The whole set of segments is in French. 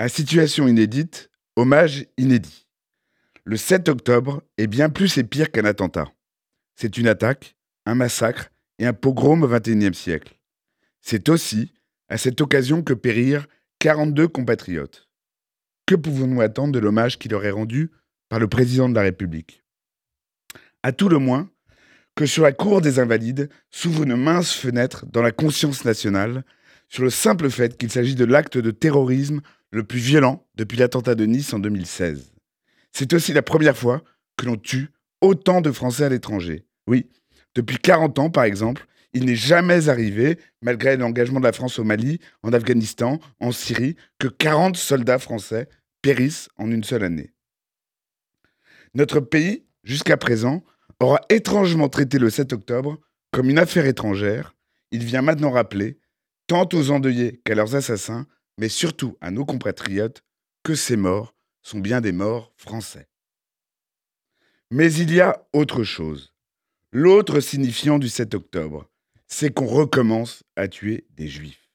À situation inédite, hommage inédit. Le 7 octobre est bien plus et pire qu'un attentat. C'est une attaque, un massacre et un pogrom au XXIe siècle. C'est aussi à cette occasion que périrent 42 compatriotes. Que pouvons-nous attendre de l'hommage qui leur est rendu par le président de la République? À tout le moins, que sur la cour des Invalides s'ouvre une mince fenêtre dans la conscience nationale sur le simple fait qu'il s'agit de l'acte de terrorisme le plus violent depuis l'attentat de Nice en 2016. C'est aussi la première fois que l'on tue autant de Français à l'étranger. Oui, depuis 40 ans par exemple, il n'est jamais arrivé, malgré l'engagement de la France au Mali, en Afghanistan, en Syrie, que 40 soldats français périssent en une seule année. Notre pays, jusqu'à présent, aura étrangement traité le 7 octobre comme une affaire étrangère. Il vient maintenant rappeler, tant aux endeuillés qu'à leurs assassins, mais surtout à nos compatriotes, que ces morts sont bien des morts français. Mais il y a autre chose. L'autre signifiant du 7 octobre, c'est qu'on recommence à tuer des juifs.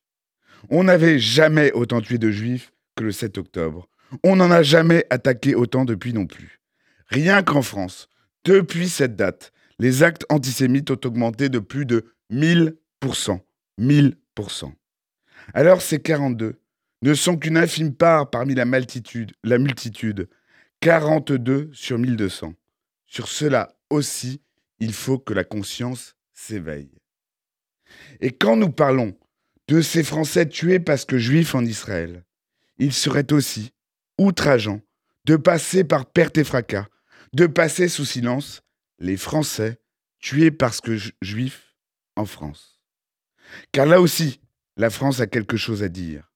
On n'avait jamais autant tué de juifs que le 7 octobre. On n'en a jamais attaqué autant depuis non plus. Rien qu'en France, depuis cette date, les actes antisémites ont augmenté de plus de 1000%. 1000%. Alors ces 42 ne sont qu'une infime part parmi la multitude, la multitude. 42 sur 1200. Sur cela aussi, il faut que la conscience s'éveille. Et quand nous parlons de ces Français tués parce que juifs en Israël, il serait aussi outrageant de passer par perte et fracas, de passer sous silence les Français tués parce que juifs en France. Car là aussi, la France a quelque chose à dire.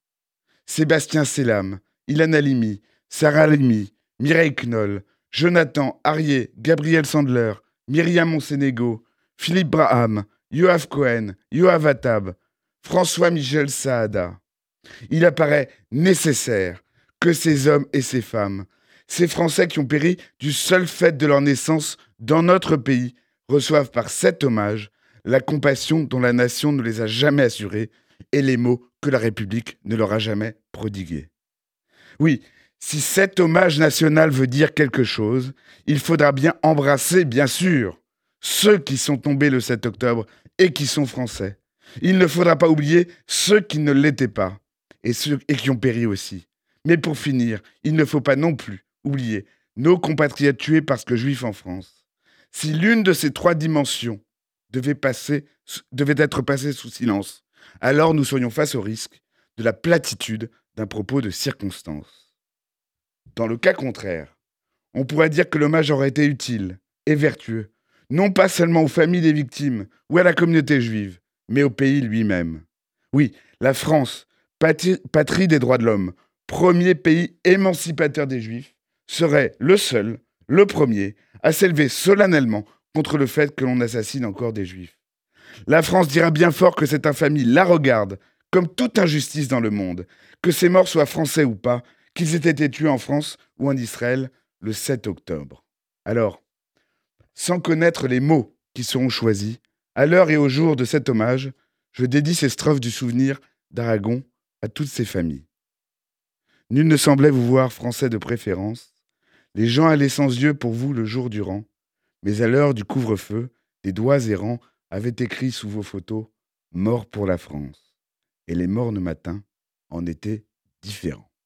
Sébastien Selam, Ilan Halimi, Sarah Halimi, Mireille Knoll, Jonathan Arié, Gabriel Sandler, Myriam Monsénégo, Philippe Braham, Yoav Cohen, Yoav Attab, François-Michel Saada. Il apparaît nécessaire que ces hommes et ces femmes, ces Français qui ont péri du seul fait de leur naissance dans notre pays, reçoivent par cet hommage la compassion dont la nation ne les a jamais assurés et les mots que la République ne leur a jamais prodigués. Oui, si cet hommage national veut dire quelque chose, il faudra bien embrasser, bien sûr, ceux qui sont tombés le 7 octobre et qui sont français. Il ne faudra pas oublier ceux qui ne l'étaient pas et qui ont péri aussi. Mais pour finir, il ne faut pas non plus oublier nos compatriotes tués parce que juifs en France. Si l'une de ces trois dimensions devait, passer, devait être passée sous silence, alors nous serions face au risque de la platitude d'un propos de circonstance. Dans le cas contraire, on pourrait dire que l'hommage aurait été utile et vertueux non pas seulement aux familles des victimes ou à la communauté juive, mais au pays lui-même. Oui, la France, patrie des droits de l'homme, premier pays émancipateur des juifs, serait le seul, le premier, à s'élever solennellement contre le fait que l'on assassine encore des juifs. La France dira bien fort que cette infamie la regarde comme toute injustice dans le monde, que ces morts soient français ou pas, qu'ils aient été tués en France ou en Israël le 7 octobre. Alors, sans connaître les mots qui seront choisis, à l'heure et au jour de cet hommage, je dédie ces strophes du souvenir d'Aragon à toutes ses familles. Nul ne semblait vous voir français de préférence. Les gens allaient sans yeux pour vous le jour durant, mais à l'heure du couvre-feu, des doigts errants avaient écrit sous vos photos Mort pour la France. Et les morts mornes matins en étaient différents.